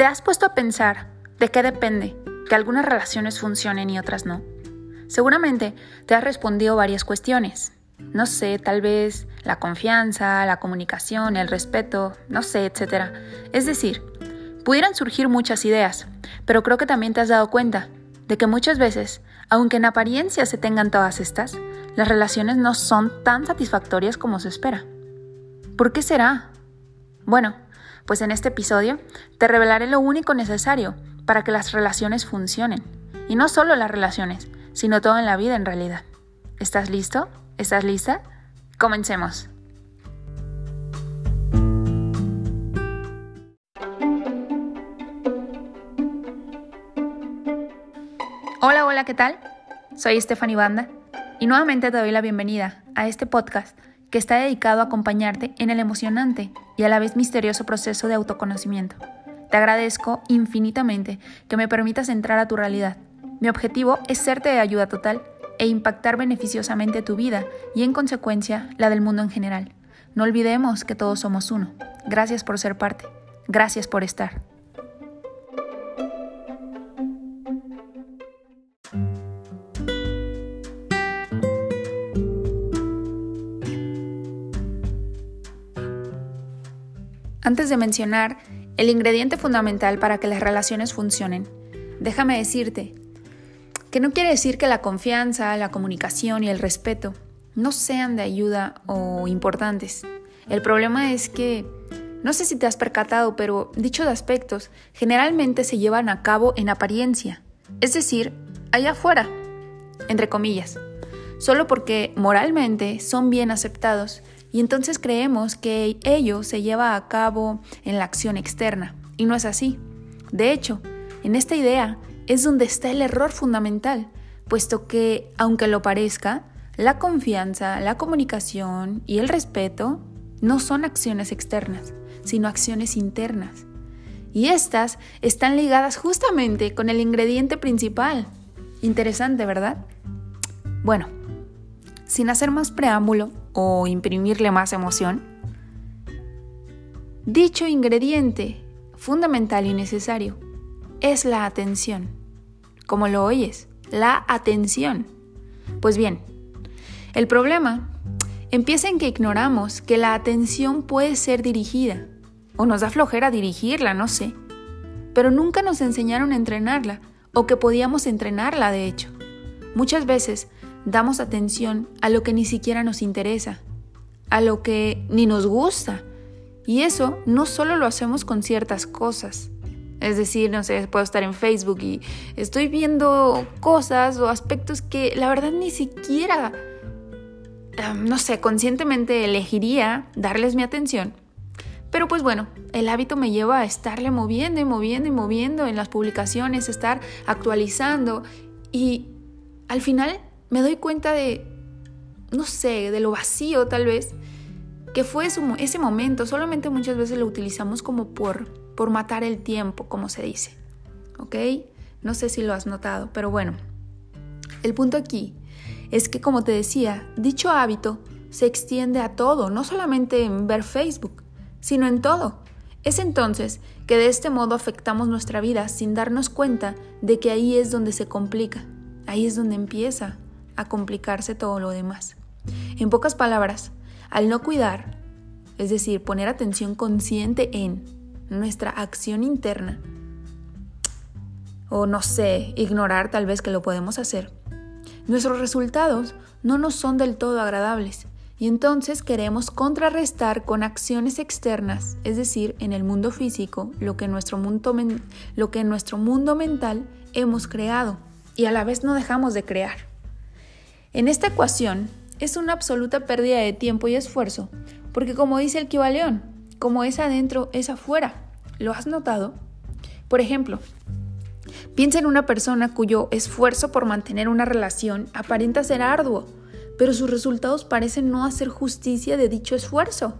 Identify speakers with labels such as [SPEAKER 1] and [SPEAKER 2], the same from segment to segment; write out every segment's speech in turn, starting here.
[SPEAKER 1] ¿Te has puesto a pensar de qué depende que algunas relaciones funcionen y otras no? Seguramente te has respondido varias cuestiones. No sé, tal vez la confianza, la comunicación, el respeto, no sé, etc. Es decir, pudieran surgir muchas ideas, pero creo que también te has dado cuenta de que muchas veces, aunque en apariencia se tengan todas estas, las relaciones no son tan satisfactorias como se espera. ¿Por qué será? Bueno, pues en este episodio te revelaré lo único necesario para que las relaciones funcionen. Y no solo las relaciones, sino todo en la vida en realidad. ¿Estás listo? ¿Estás lista? Comencemos. Hola, hola, ¿qué tal? Soy Stephanie Banda y nuevamente te doy la bienvenida a este podcast que está dedicado a acompañarte en el emocionante y a la vez misterioso proceso de autoconocimiento. Te agradezco infinitamente que me permitas entrar a tu realidad. Mi objetivo es serte de ayuda total e impactar beneficiosamente tu vida y en consecuencia la del mundo en general. No olvidemos que todos somos uno. Gracias por ser parte. Gracias por estar. Antes de mencionar el ingrediente fundamental para que las relaciones funcionen, déjame decirte que no quiere decir que la confianza, la comunicación y el respeto no sean de ayuda o importantes. El problema es que, no sé si te has percatado, pero dichos aspectos generalmente se llevan a cabo en apariencia, es decir, allá afuera, entre comillas, solo porque moralmente son bien aceptados y entonces creemos que ello se lleva a cabo en la acción externa. Y no es así. De hecho, en esta idea es donde está el error fundamental, puesto que, aunque lo parezca, la confianza, la comunicación y el respeto no son acciones externas, sino acciones internas. Y estas están ligadas justamente con el ingrediente principal. Interesante, ¿verdad? Bueno, sin hacer más preámbulo, o imprimirle más emoción? Dicho ingrediente fundamental y necesario es la atención. Como lo oyes, la atención. Pues bien, el problema empieza en que ignoramos que la atención puede ser dirigida, o nos da flojera dirigirla, no sé, pero nunca nos enseñaron a entrenarla, o que podíamos entrenarla de hecho. Muchas veces damos atención a lo que ni siquiera nos interesa, a lo que ni nos gusta. Y eso no solo lo hacemos con ciertas cosas. Es decir, no sé, puedo estar en Facebook y estoy viendo cosas o aspectos que la verdad ni siquiera, no sé, conscientemente elegiría darles mi atención. Pero pues bueno, el hábito me lleva a estarle moviendo y moviendo y moviendo en las publicaciones, estar actualizando y al final me doy cuenta de, no sé, de lo vacío tal vez, que fue ese momento. Solamente muchas veces lo utilizamos como por, por matar el tiempo, como se dice. ¿Ok? No sé si lo has notado, pero bueno. El punto aquí es que, como te decía, dicho hábito se extiende a todo, no solamente en ver Facebook, sino en todo. Es entonces que de este modo afectamos nuestra vida sin darnos cuenta de que ahí es donde se complica, ahí es donde empieza a complicarse todo lo demás. En pocas palabras, al no cuidar, es decir, poner atención consciente en nuestra acción interna, o no sé, ignorar tal vez que lo podemos hacer, nuestros resultados no nos son del todo agradables y entonces queremos contrarrestar con acciones externas, es decir, en el mundo físico, lo que, nuestro mundo lo que en nuestro mundo mental hemos creado y a la vez no dejamos de crear. En esta ecuación es una absoluta pérdida de tiempo y esfuerzo, porque como dice el Kibaleón, como es adentro, es afuera. ¿Lo has notado? Por ejemplo, piensa en una persona cuyo esfuerzo por mantener una relación aparenta ser arduo, pero sus resultados parecen no hacer justicia de dicho esfuerzo.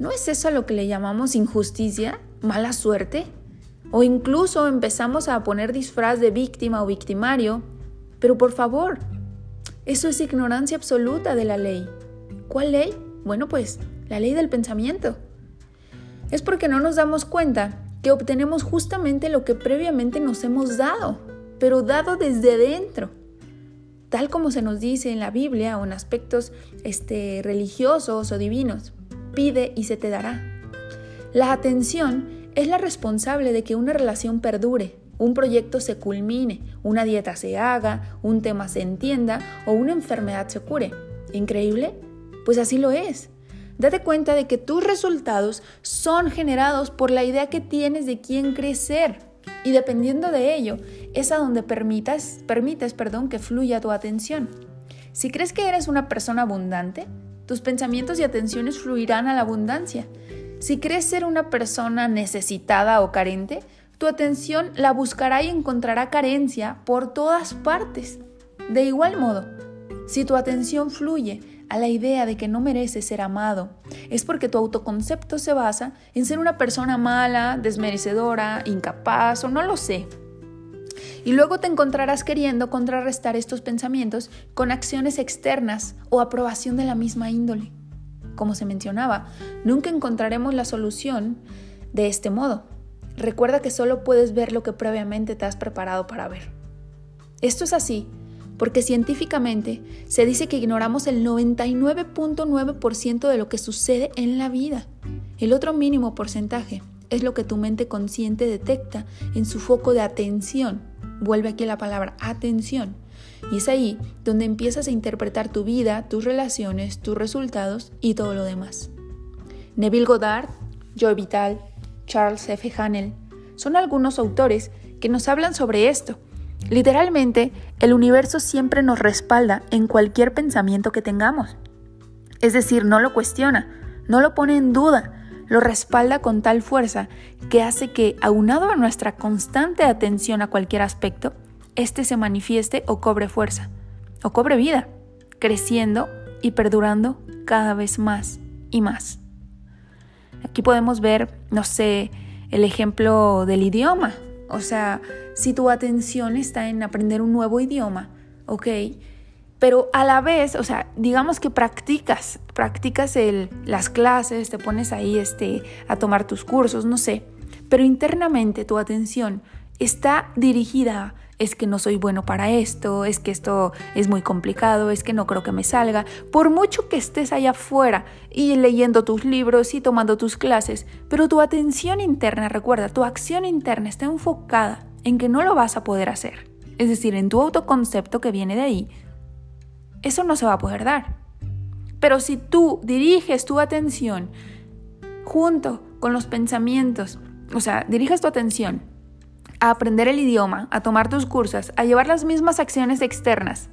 [SPEAKER 1] ¿No es eso a lo que le llamamos injusticia? ¿Mala suerte? O incluso empezamos a poner disfraz de víctima o victimario. Pero por favor, eso es ignorancia absoluta de la ley. ¿Cuál ley? Bueno, pues la ley del pensamiento. Es porque no nos damos cuenta que obtenemos justamente lo que previamente nos hemos dado, pero dado desde dentro. Tal como se nos dice en la Biblia o en aspectos este, religiosos o divinos, pide y se te dará. La atención es la responsable de que una relación perdure, un proyecto se culmine, una dieta se haga, un tema se entienda o una enfermedad se cure. ¿Increíble? Pues así lo es. Date cuenta de que tus resultados son generados por la idea que tienes de quién crecer. Y dependiendo de ello, es a donde permitas, permites perdón, que fluya tu atención. Si crees que eres una persona abundante, tus pensamientos y atenciones fluirán a la abundancia. Si crees ser una persona necesitada o carente, tu atención la buscará y encontrará carencia por todas partes. De igual modo, si tu atención fluye a la idea de que no mereces ser amado, es porque tu autoconcepto se basa en ser una persona mala, desmerecedora, incapaz o no lo sé. Y luego te encontrarás queriendo contrarrestar estos pensamientos con acciones externas o aprobación de la misma índole. Como se mencionaba, nunca encontraremos la solución de este modo. Recuerda que solo puedes ver lo que previamente te has preparado para ver. Esto es así porque científicamente se dice que ignoramos el 99.9% de lo que sucede en la vida. El otro mínimo porcentaje es lo que tu mente consciente detecta en su foco de atención. Vuelve aquí la palabra atención. Y es ahí donde empiezas a interpretar tu vida, tus relaciones, tus resultados y todo lo demás. Neville Goddard, Joy Vital, Charles F. Hanel son algunos autores que nos hablan sobre esto Literalmente, el universo siempre nos respalda en cualquier pensamiento que tengamos. Es decir, no lo cuestiona, no lo pone en duda, lo respalda con tal fuerza que hace que, aunado a nuestra constante atención a cualquier aspecto, éste se manifieste o cobre fuerza, o cobre vida, creciendo y perdurando cada vez más y más. Aquí podemos ver, no sé, el ejemplo del idioma. O sea, si tu atención está en aprender un nuevo idioma, ¿ok? Pero a la vez, o sea, digamos que practicas, practicas el, las clases, te pones ahí este, a tomar tus cursos, no sé, pero internamente tu atención está dirigida es que no soy bueno para esto, es que esto es muy complicado, es que no creo que me salga. Por mucho que estés allá afuera y leyendo tus libros y tomando tus clases, pero tu atención interna, recuerda, tu acción interna está enfocada en que no lo vas a poder hacer. Es decir, en tu autoconcepto que viene de ahí, eso no se va a poder dar. Pero si tú diriges tu atención junto con los pensamientos, o sea, diriges tu atención a aprender el idioma, a tomar tus cursos, a llevar las mismas acciones externas,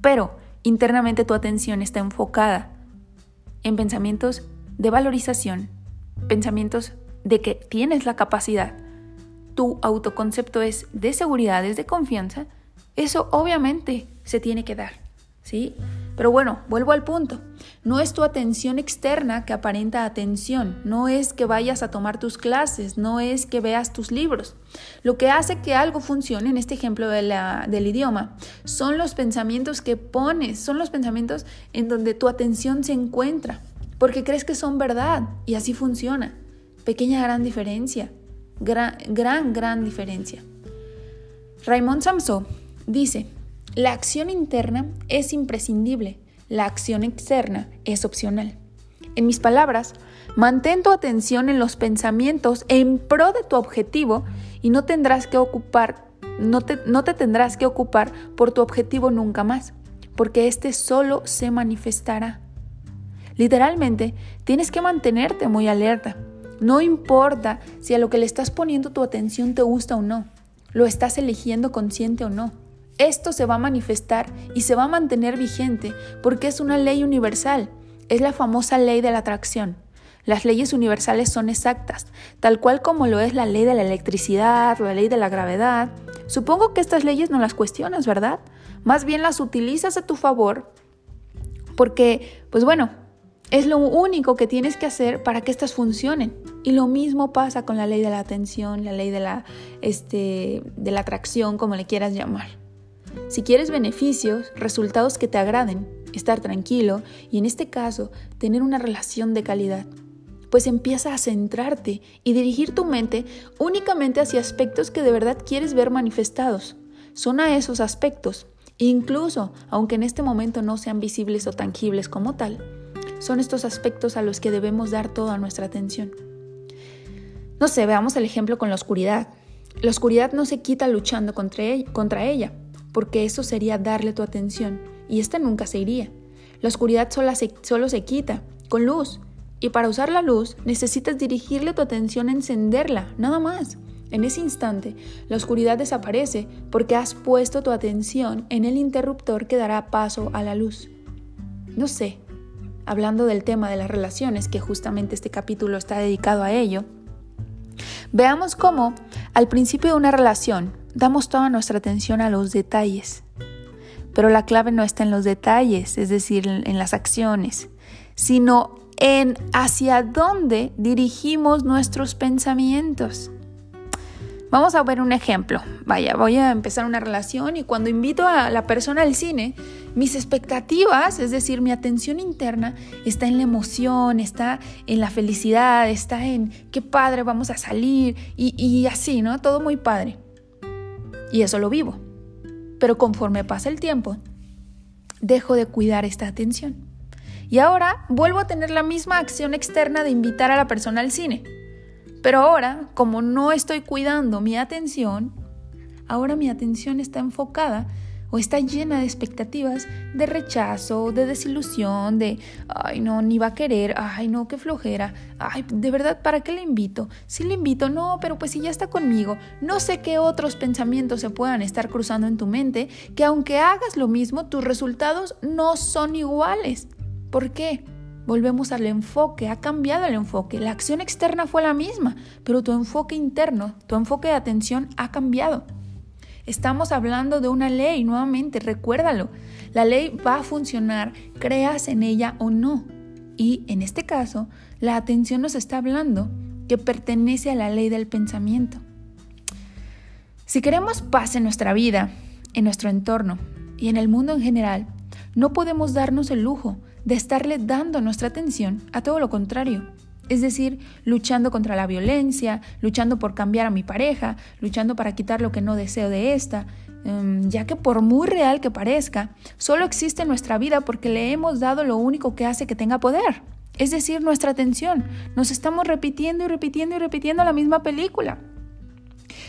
[SPEAKER 1] pero internamente tu atención está enfocada en pensamientos de valorización, pensamientos de que tienes la capacidad, tu autoconcepto es de seguridad, es de confianza, eso obviamente se tiene que dar, ¿sí? Pero bueno, vuelvo al punto. No es tu atención externa que aparenta atención, no es que vayas a tomar tus clases, no es que veas tus libros. Lo que hace que algo funcione, en este ejemplo del idioma, son los pensamientos que pones, son los pensamientos en donde tu atención se encuentra, porque crees que son verdad y así funciona. Pequeña gran diferencia, gran, gran, gran diferencia. Raymond Samson dice, la acción interna es imprescindible, la acción externa es opcional. En mis palabras, mantén tu atención en los pensamientos en pro de tu objetivo y no tendrás que ocupar, no te, no te tendrás que ocupar por tu objetivo nunca más, porque éste solo se manifestará. Literalmente, tienes que mantenerte muy alerta. No importa si a lo que le estás poniendo tu atención te gusta o no, lo estás eligiendo consciente o no. Esto se va a manifestar y se va a mantener vigente porque es una ley universal, es la famosa ley de la atracción. Las leyes universales son exactas, tal cual como lo es la ley de la electricidad, la ley de la gravedad. Supongo que estas leyes no las cuestionas, ¿verdad? Más bien las utilizas a tu favor porque, pues bueno, es lo único que tienes que hacer para que estas funcionen. Y lo mismo pasa con la ley de la atención, la ley de la, este, de la atracción, como le quieras llamar. Si quieres beneficios, resultados que te agraden, estar tranquilo y en este caso tener una relación de calidad, pues empieza a centrarte y dirigir tu mente únicamente hacia aspectos que de verdad quieres ver manifestados. Son a esos aspectos, incluso aunque en este momento no sean visibles o tangibles como tal, son estos aspectos a los que debemos dar toda nuestra atención. No sé, veamos el ejemplo con la oscuridad. La oscuridad no se quita luchando contra ella, porque eso sería darle tu atención, y esta nunca se iría. La oscuridad solo se, solo se quita con luz, y para usar la luz necesitas dirigirle tu atención a encenderla, nada más. En ese instante, la oscuridad desaparece porque has puesto tu atención en el interruptor que dará paso a la luz. No sé, hablando del tema de las relaciones, que justamente este capítulo está dedicado a ello, veamos cómo al principio de una relación damos toda nuestra atención a los detalles. Pero la clave no está en los detalles, es decir, en las acciones, sino en hacia dónde dirigimos nuestros pensamientos. Vamos a ver un ejemplo. Vaya, voy a empezar una relación y cuando invito a la persona al cine, mis expectativas, es decir, mi atención interna, está en la emoción, está en la felicidad, está en qué padre vamos a salir y, así, ¿no? Todo muy padre. Y eso lo vivo. Pero conforme pasa el tiempo, dejo de cuidar esta atención. Y ahora vuelvo a tener la misma acción externa de invitar a la persona al cine pero ahora, como no estoy cuidando mi atención, ahora mi atención está enfocada o está llena de expectativas de rechazo, de desilusión, de, ay no, ni va a querer, ay no, qué flojera, ay, de verdad, ¿para qué le invito? Si le invito, no, pero pues si ya está conmigo, no sé qué otros pensamientos se puedan estar cruzando en tu mente, que aunque hagas lo mismo, tus resultados no son iguales. ¿Por qué? Volvemos al enfoque, ha cambiado el enfoque. La acción externa fue la misma, pero tu enfoque interno, tu enfoque de atención ha cambiado. Estamos hablando de una ley, nuevamente, recuérdalo. La ley va a funcionar, creas en ella o no. Y en este caso, la atención nos está hablando que pertenece a la ley del pensamiento. Si queremos paz en nuestra vida, en nuestro entorno y en el mundo en general, no podemos darnos el lujo de estarle dando nuestra atención a todo lo contrario. Es decir, luchando contra la violencia, luchando por cambiar a mi pareja, luchando para quitar lo que no deseo de esta, em, ya que por muy real que parezca, solo existe en nuestra vida porque le hemos dado lo único que hace que tenga poder, es decir, nuestra atención. Nos estamos repitiendo y repitiendo y repitiendo la misma película.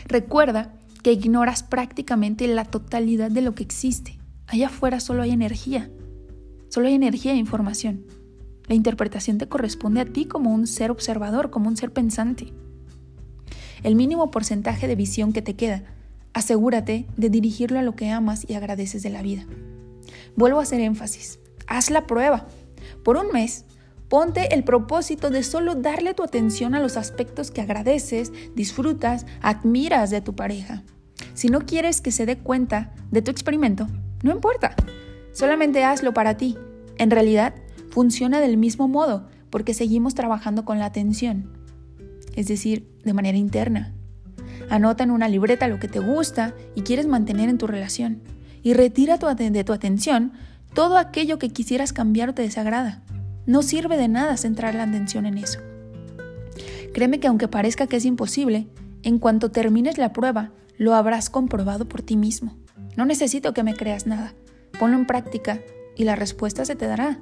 [SPEAKER 1] Recuerda que ignoras prácticamente la totalidad de lo que existe. Allá afuera solo hay energía. Solo hay energía e información. La interpretación te corresponde a ti como un ser observador, como un ser pensante. El mínimo porcentaje de visión que te queda, asegúrate de dirigirlo a lo que amas y agradeces de la vida. Vuelvo a hacer énfasis. Haz la prueba. Por un mes, ponte el propósito de solo darle tu atención a los aspectos que agradeces, disfrutas, admiras de tu pareja. Si no quieres que se dé cuenta de tu experimento, no importa. Solamente hazlo para ti. En realidad, funciona del mismo modo porque seguimos trabajando con la atención, es decir, de manera interna. Anota en una libreta lo que te gusta y quieres mantener en tu relación y retira de tu atención todo aquello que quisieras cambiar o te desagrada. No sirve de nada centrar la atención en eso. Créeme que aunque parezca que es imposible, en cuanto termines la prueba, lo habrás comprobado por ti mismo. No necesito que me creas nada. Ponlo en práctica y la respuesta se te dará.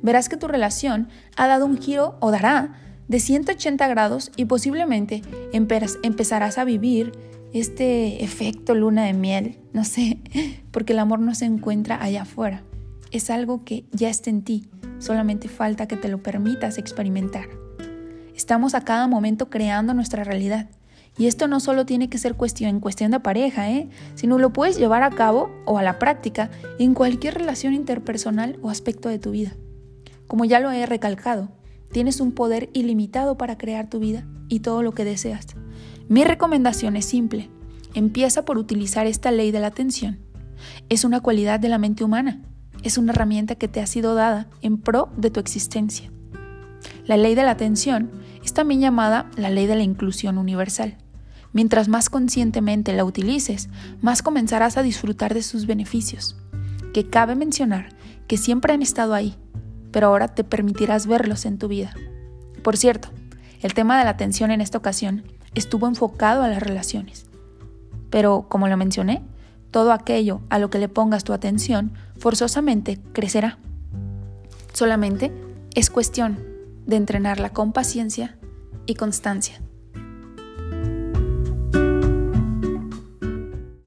[SPEAKER 1] Verás que tu relación ha dado un giro o dará de 180 grados y posiblemente empezarás a vivir este efecto luna de miel, no sé, porque el amor no se encuentra allá afuera. Es algo que ya está en ti, solamente falta que te lo permitas experimentar. Estamos a cada momento creando nuestra realidad y esto no solo tiene que ser cuestión, cuestión de pareja, ¿eh? sino lo puedes llevar a cabo o a la práctica en cualquier relación interpersonal o aspecto de tu vida. Como ya lo he recalcado, tienes un poder ilimitado para crear tu vida y todo lo que deseas. Mi recomendación es simple. Empieza por utilizar esta ley de la atención. Es una cualidad de la mente humana. Es una herramienta que te ha sido dada en pro de tu existencia. La ley de la atención es también llamada la ley de la inclusión universal. Mientras más conscientemente la utilices, más comenzarás a disfrutar de sus beneficios, que cabe mencionar que siempre han estado ahí, pero ahora te permitirás verlos en tu vida. Por cierto, el tema de la atención en esta ocasión estuvo enfocado a las relaciones. Pero, como lo mencioné, todo aquello a lo que le pongas tu atención forzosamente crecerá. Solamente es cuestión de entrenarla con paciencia y constancia.